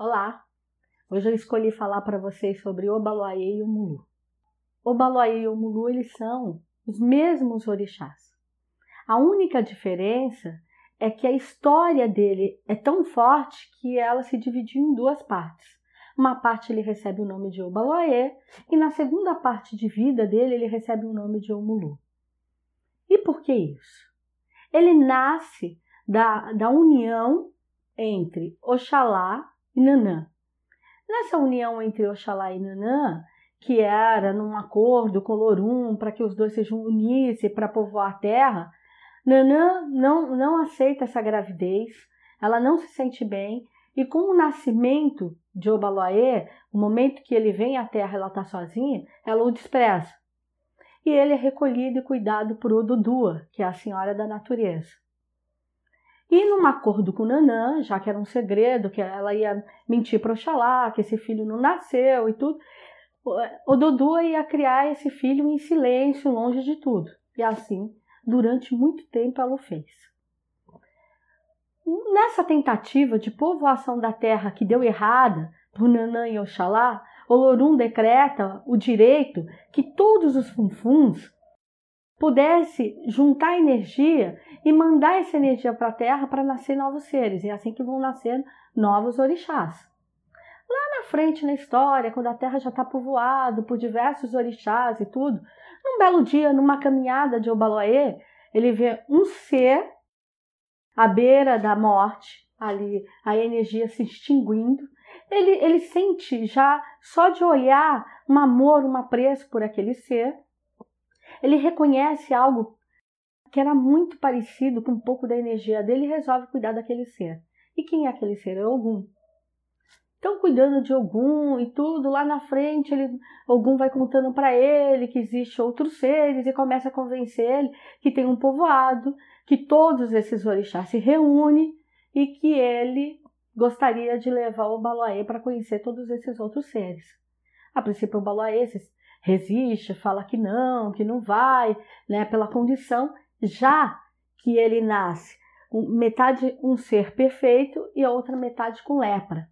Olá! Hoje eu escolhi falar para vocês sobre Obaloaê e Omulu. Obaloaê e Omulu, eles são os mesmos orixás. A única diferença é que a história dele é tão forte que ela se dividiu em duas partes. Uma parte ele recebe o nome de Obaloaê e na segunda parte de vida dele ele recebe o nome de Omulu. E por que isso? Ele nasce da, da união entre Oxalá e Nanã. Nessa união entre Oxalá e Nanã, que era num acordo com Lorum para que os dois se unissem para povoar a terra, Nanã não, não aceita essa gravidez, ela não se sente bem, e com o nascimento de Obaloaê, o momento que ele vem à terra ela está sozinha, ela o despreza. E ele é recolhido e cuidado por Odudua, que é a senhora da natureza. E num acordo com Nanã, já que era um segredo, que ela ia mentir para Oxalá, que esse filho não nasceu e tudo, o Dudu ia criar esse filho em silêncio, longe de tudo. E assim, durante muito tempo, ela o fez. Nessa tentativa de povoação da terra que deu errada por Nanã e Oxalá, Olorum decreta o direito que todos os funfuns pudesse juntar energia e mandar essa energia para a Terra para nascer novos seres. E é assim que vão nascer novos orixás. Lá na frente na história, quando a Terra já está povoada por diversos orixás e tudo, num belo dia, numa caminhada de Obaloaê, ele vê um ser à beira da morte, ali a energia se extinguindo. Ele, ele sente já, só de olhar, um amor, um apreço por aquele ser ele reconhece algo que era muito parecido com um pouco da energia dele e resolve cuidar daquele ser. E quem é aquele ser? É Ogum. Então, cuidando de Ogum e tudo, lá na frente, ele, Ogum vai contando para ele que existe outros seres e começa a convencer ele que tem um povoado, que todos esses orixás se reúnem e que ele gostaria de levar o Baloaê para conhecer todos esses outros seres. A princípio, o Baloaê resiste, fala que não, que não vai, né, pela condição, já que ele nasce metade um ser perfeito e a outra metade com lepra.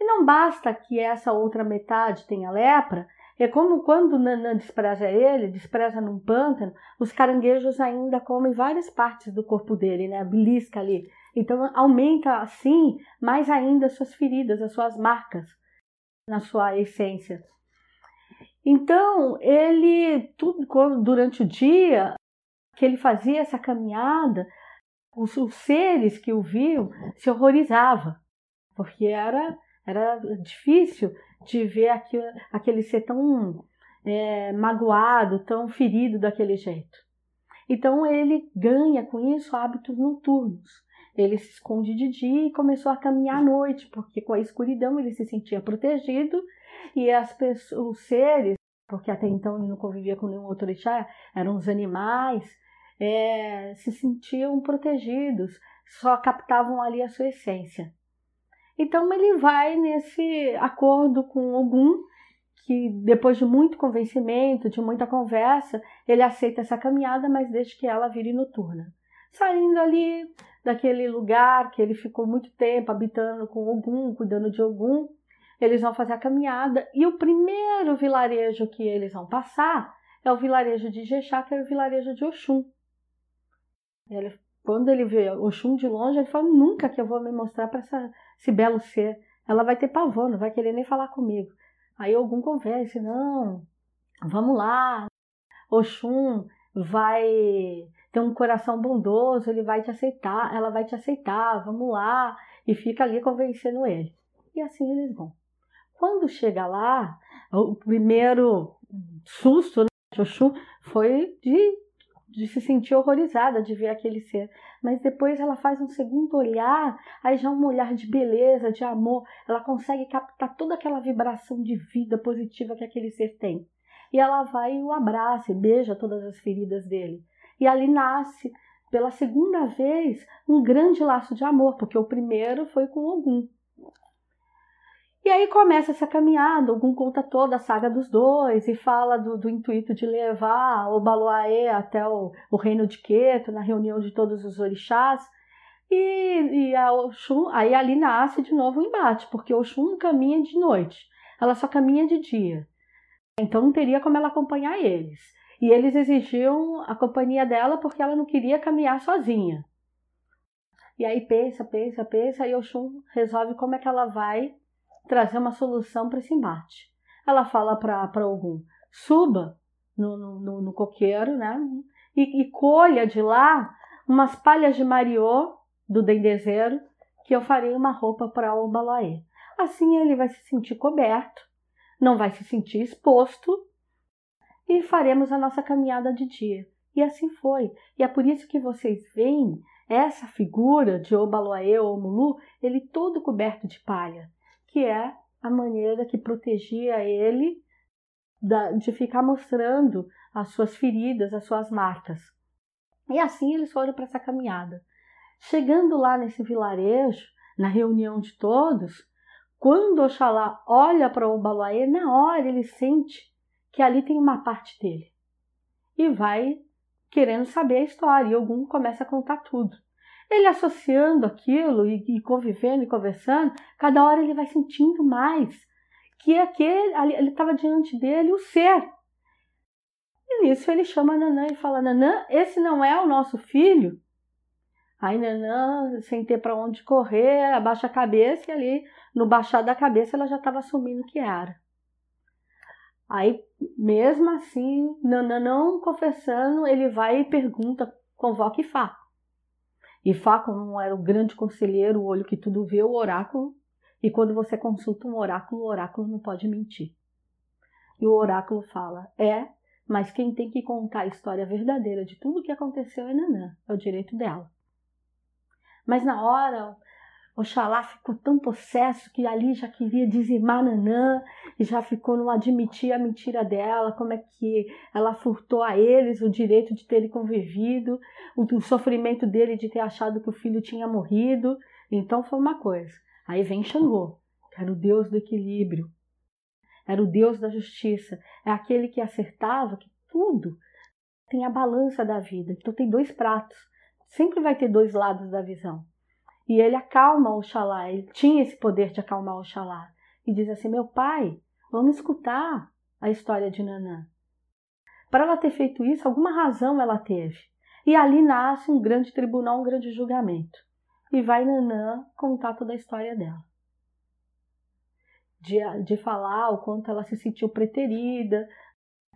E não basta que essa outra metade tenha lepra, é como quando Nanã despreza ele, despreza num pântano, os caranguejos ainda comem várias partes do corpo dele, né? Belisca ali. Então aumenta assim mais ainda as suas feridas, as suas marcas na sua essência. Então, ele, tudo durante o dia que ele fazia essa caminhada, os, os seres que o viam se horrorizavam, porque era, era difícil de ver aquilo, aquele ser tão é, magoado, tão ferido daquele jeito. Então ele ganha com isso hábitos noturnos. Ele se esconde de dia e começou a caminhar à noite, porque com a escuridão ele se sentia protegido e as pessoas, os seres, porque até então ele não convivia com nenhum outro orixá, eram os animais, é, se sentiam protegidos, só captavam ali a sua essência. Então ele vai nesse acordo com Ogum, que depois de muito convencimento, de muita conversa, ele aceita essa caminhada, mas deixa que ela vire noturna. Saindo ali daquele lugar que ele ficou muito tempo habitando com Ogum, cuidando de Ogum, eles vão fazer a caminhada e o primeiro vilarejo que eles vão passar é o vilarejo de Jexá, que é o vilarejo de Oxum. Ele, quando ele vê Oxum de longe, ele fala: Nunca que eu vou me mostrar para esse belo ser. Ela vai ter pavor, não vai querer nem falar comigo. Aí algum conversa: Não, vamos lá. Oxum vai ter um coração bondoso, ele vai te aceitar, ela vai te aceitar, vamos lá. E fica ali convencendo ele. E assim eles vão. Quando chega lá, o primeiro susto né, Oxum foi de, de se sentir horrorizada de ver aquele ser. Mas depois ela faz um segundo olhar, aí já um olhar de beleza, de amor. Ela consegue captar toda aquela vibração de vida positiva que aquele ser tem. E ela vai e o abraça e beija todas as feridas dele. E ali nasce, pela segunda vez, um grande laço de amor, porque o primeiro foi com Ogum. E aí começa essa caminhada, algum conta toda a saga dos dois e fala do, do intuito de levar o Baloaê até o, o reino de Queto, na reunião de todos os orixás. E, e a Oxum, aí ali nasce de novo o embate, porque Oxum caminha de noite, ela só caminha de dia. Então não teria como ela acompanhar eles. E eles exigiam a companhia dela porque ela não queria caminhar sozinha. E aí pensa, pensa, pensa, e Oxum resolve como é que ela vai trazer uma solução para esse embate. Ela fala para Ogum, suba no, no, no, coqueiro, né? E, e colha de lá umas palhas de mariô do dendezeiro que eu farei uma roupa para o Baloaê. Assim ele vai se sentir coberto, não vai se sentir exposto e faremos a nossa caminhada de dia. E assim foi. E é por isso que vocês veem essa figura de Obaloaê ou Mulu, ele todo coberto de palha, que é a maneira que protegia ele de ficar mostrando as suas feridas, as suas marcas. E assim eles foram para essa caminhada. Chegando lá nesse vilarejo, na reunião de todos, quando Oxalá olha para o Balaê, na hora ele sente que ali tem uma parte dele. E vai querendo saber a história, e algum começa a contar tudo. Ele associando aquilo e, e convivendo e conversando, cada hora ele vai sentindo mais que aquele, ele estava diante dele o ser. E nisso ele chama Nanã e fala: Nanã, esse não é o nosso filho? Aí Nanã, sem ter para onde correr, abaixa a cabeça e ali, no baixar da cabeça, ela já estava assumindo que era. Aí, mesmo assim, Nanã não confessando, ele vai e pergunta, convoca Ifá. Ifá, como era o grande conselheiro, o olho que tudo vê, o oráculo. E quando você consulta um oráculo, o oráculo não pode mentir. E o oráculo fala: é, mas quem tem que contar a história verdadeira de tudo o que aconteceu é Nanã, é o direito dela. Mas na hora, Oxalá ficou tão possesso que ali já queria dizimar Nanã e já ficou não admitir a mentira dela, como é que ela furtou a eles o direito de terem convivido, o, o sofrimento dele de ter achado que o filho tinha morrido. Então foi uma coisa. Aí vem Xangô, que era o deus do equilíbrio, era o deus da justiça, é aquele que acertava que tudo tem a balança da vida. Então tem dois pratos. Sempre vai ter dois lados da visão. E ele acalma Oxalá, ele tinha esse poder de acalmar Oxalá. E diz assim: Meu pai, vamos escutar a história de Nanã. Para ela ter feito isso, alguma razão ela teve. E ali nasce um grande tribunal, um grande julgamento. E vai Nanã contar toda a história dela. De, de falar o quanto ela se sentiu preterida,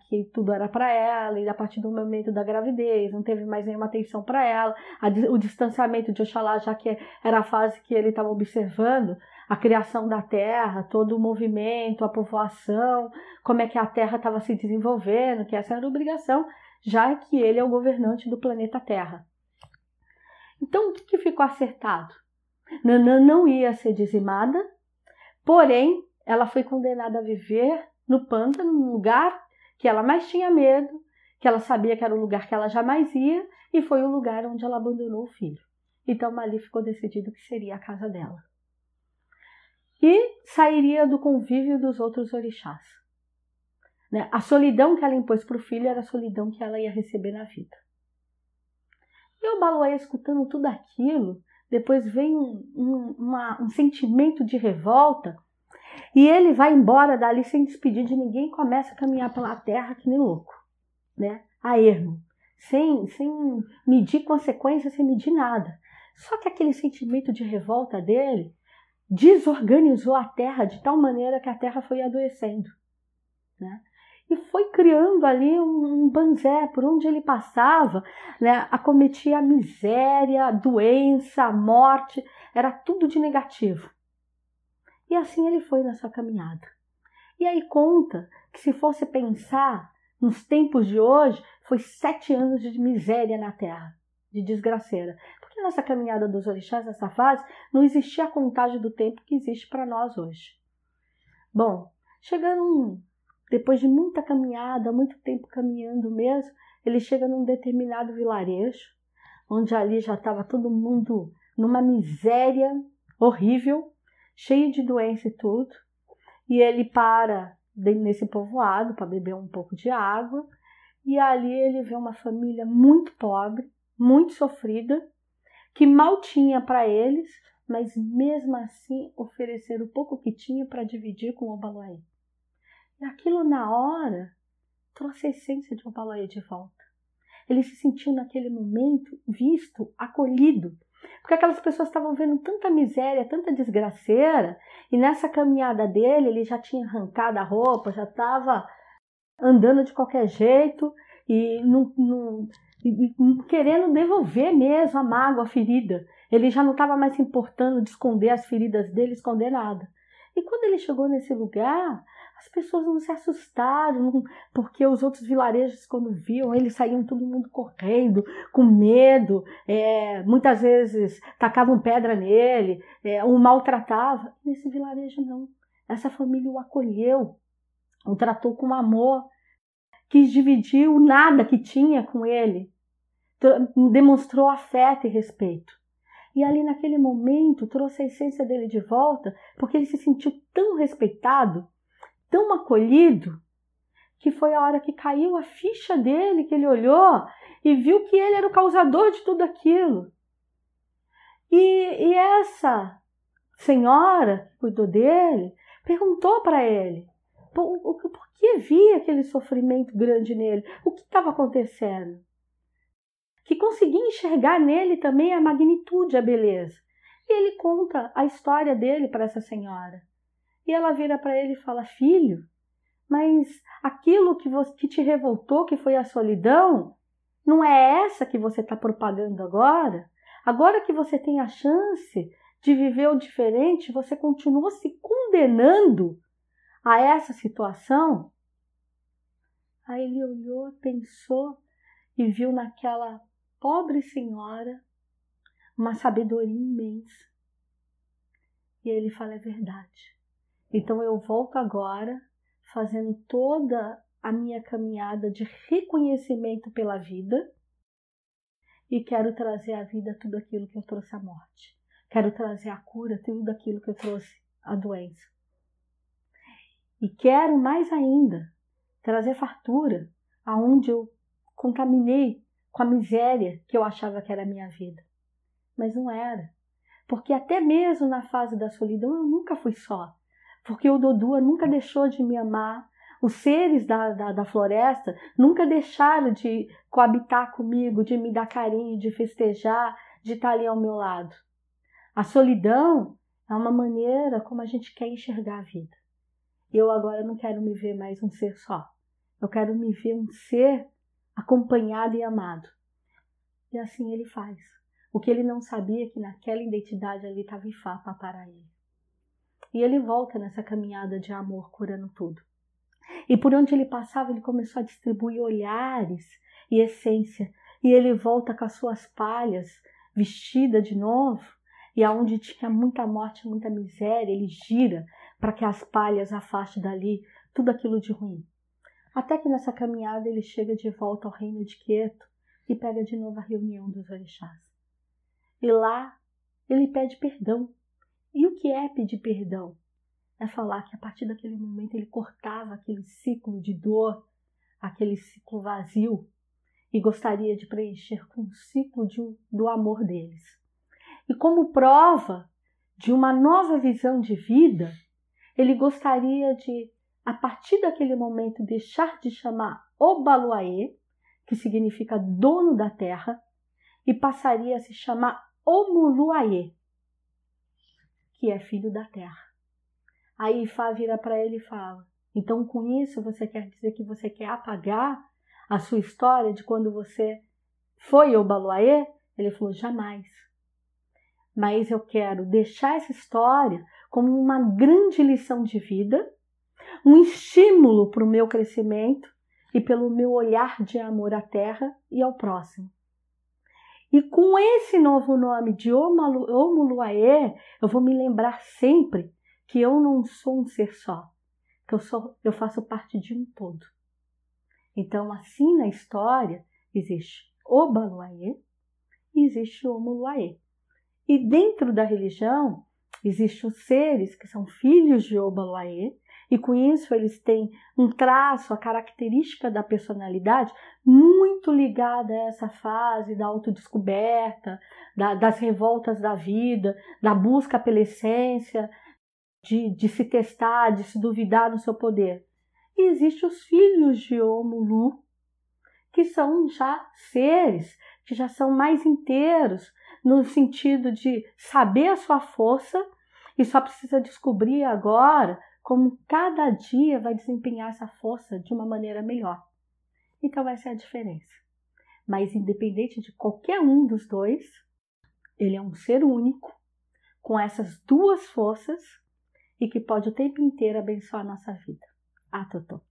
que tudo era para ela, e a partir do momento da gravidez não teve mais nenhuma atenção para ela, a, o distanciamento de Oxalá, já que era a fase que ele estava observando, a criação da terra, todo o movimento, a povoação, como é que a terra estava se desenvolvendo, que essa era a obrigação, já que ele é o governante do planeta Terra. Então, o que, que ficou acertado? Nanã não ia ser dizimada, porém, ela foi condenada a viver no pântano, num lugar que ela mais tinha medo, que ela sabia que era o lugar que ela jamais ia, e foi o lugar onde ela abandonou o filho. Então ali ficou decidido que seria a casa dela. E sairia do convívio dos outros orixás. Né? A solidão que ela impôs para o filho era a solidão que ela ia receber na vida. E o Baloé, escutando tudo aquilo, depois vem um, um, uma, um sentimento de revolta e ele vai embora dali sem despedir de ninguém começa a caminhar pela terra que nem louco, né? A ermo, sem, sem medir consequências, sem medir nada. Só que aquele sentimento de revolta dele desorganizou a terra de tal maneira que a terra foi adoecendo, né? E foi criando ali um, um banzé, por onde ele passava, né, acometia a miséria, a doença, a morte, era tudo de negativo. E assim ele foi na sua caminhada. E aí conta que se fosse pensar nos tempos de hoje, foi sete anos de miséria na terra, de desgraceira. Porque nessa caminhada dos orixás, nessa fase, não existia a contagem do tempo que existe para nós hoje. Bom, chegando depois de muita caminhada, muito tempo caminhando mesmo, ele chega num determinado vilarejo, onde ali já estava todo mundo numa miséria horrível, cheio de doença e tudo. E ele para nesse povoado para beber um pouco de água. E ali ele vê uma família muito pobre, muito sofrida, que mal tinha para eles, mas mesmo assim oferecer o pouco que tinha para dividir com o Obaloaê. E aquilo na hora trouxe a essência de Obaloaê de volta. Ele se sentiu naquele momento visto, acolhido, porque aquelas pessoas estavam vendo tanta miséria, tanta desgraceira, e nessa caminhada dele ele já tinha arrancado a roupa, já estava andando de qualquer jeito e, não, não, querendo devolver mesmo a mágoa, a ferida. Ele já não estava mais importando de esconder as feridas dele, esconder nada. E quando ele chegou nesse lugar, as pessoas não se assustaram, porque os outros vilarejos, quando viam, eles saíam todo mundo correndo, com medo, é, muitas vezes tacavam pedra nele, é, o maltratava. Nesse vilarejo, não. Essa família o acolheu, o tratou com amor, quis dividir o nada que tinha com ele, demonstrou afeto e respeito. E ali naquele momento trouxe a essência dele de volta, porque ele se sentiu tão respeitado tão acolhido que foi a hora que caiu a ficha dele, que ele olhou e viu que ele era o causador de tudo aquilo. E, e essa senhora que cuidou dele perguntou para ele por, por, por que via aquele sofrimento grande nele, o que estava acontecendo. Que conseguia enxergar nele também a magnitude, a beleza. E ele conta a história dele para essa senhora. E ela vira para ele e fala: Filho, mas aquilo que, você, que te revoltou, que foi a solidão, não é essa que você está propagando agora? Agora que você tem a chance de viver o diferente, você continua se condenando a essa situação? Aí ele olhou, pensou e viu naquela pobre senhora uma sabedoria imensa. E ele fala: é verdade. Então eu volto agora fazendo toda a minha caminhada de reconhecimento pela vida e quero trazer à vida tudo aquilo que eu trouxe à morte. Quero trazer a cura, tudo aquilo que eu trouxe à doença. E quero mais ainda trazer fartura aonde eu contaminei com a miséria que eu achava que era a minha vida. Mas não era. Porque até mesmo na fase da solidão eu nunca fui só porque o Dodua nunca deixou de me amar. Os seres da, da, da, floresta nunca deixaram de coabitar comigo, de me dar carinho, de festejar, de estar ali ao meu lado. A solidão é uma maneira como a gente quer enxergar a vida. Eu agora não quero me ver mais um ser só. Eu quero me ver um ser acompanhado e amado. E assim ele faz. O que ele não sabia é que naquela identidade ali estava Ifá para ele. E ele volta nessa caminhada de amor curando tudo. E por onde ele passava, ele começou a distribuir olhares e essência. E ele volta com as suas palhas, vestida de novo, e aonde tinha muita morte, muita miséria, ele gira para que as palhas afastem dali tudo aquilo de ruim. Até que nessa caminhada ele chega de volta ao reino de Quieto e pega de novo a reunião dos orixás. E lá ele pede perdão e o que é pedir perdão? É falar que a partir daquele momento ele cortava aquele ciclo de dor, aquele ciclo vazio, e gostaria de preencher com o ciclo de, do amor deles. E como prova de uma nova visão de vida, ele gostaria de, a partir daquele momento, deixar de chamar Obaluaê, que significa dono da terra, e passaria a se chamar Omuluaê, que é filho da terra. Aí Ifá vira para ele e fala: Então com isso você quer dizer que você quer apagar a sua história de quando você foi ao Baluaê? Ele falou: Jamais. Mas eu quero deixar essa história como uma grande lição de vida, um estímulo para o meu crescimento e pelo meu olhar de amor à terra e ao próximo. E com esse novo nome de Omuluaê, eu vou me lembrar sempre que eu não sou um ser só, que eu, sou, eu faço parte de um todo. Então, assim na história, existe Obaluaê e existe Omuluaê. E dentro da religião, existem os seres que são filhos de Obaluaê e com isso eles têm um traço, a característica da personalidade muito ligada a essa fase da autodescoberta, da, das revoltas da vida, da busca pela essência, de, de se testar, de se duvidar no seu poder. E existem os filhos de Omulu, que são já seres que já são mais inteiros, no sentido de saber a sua força e só precisa descobrir agora como cada dia vai desempenhar essa força de uma maneira melhor. Então, essa é a diferença. Mas, independente de qualquer um dos dois, ele é um ser único, com essas duas forças e que pode o tempo inteiro abençoar a nossa vida. Ah, Totô.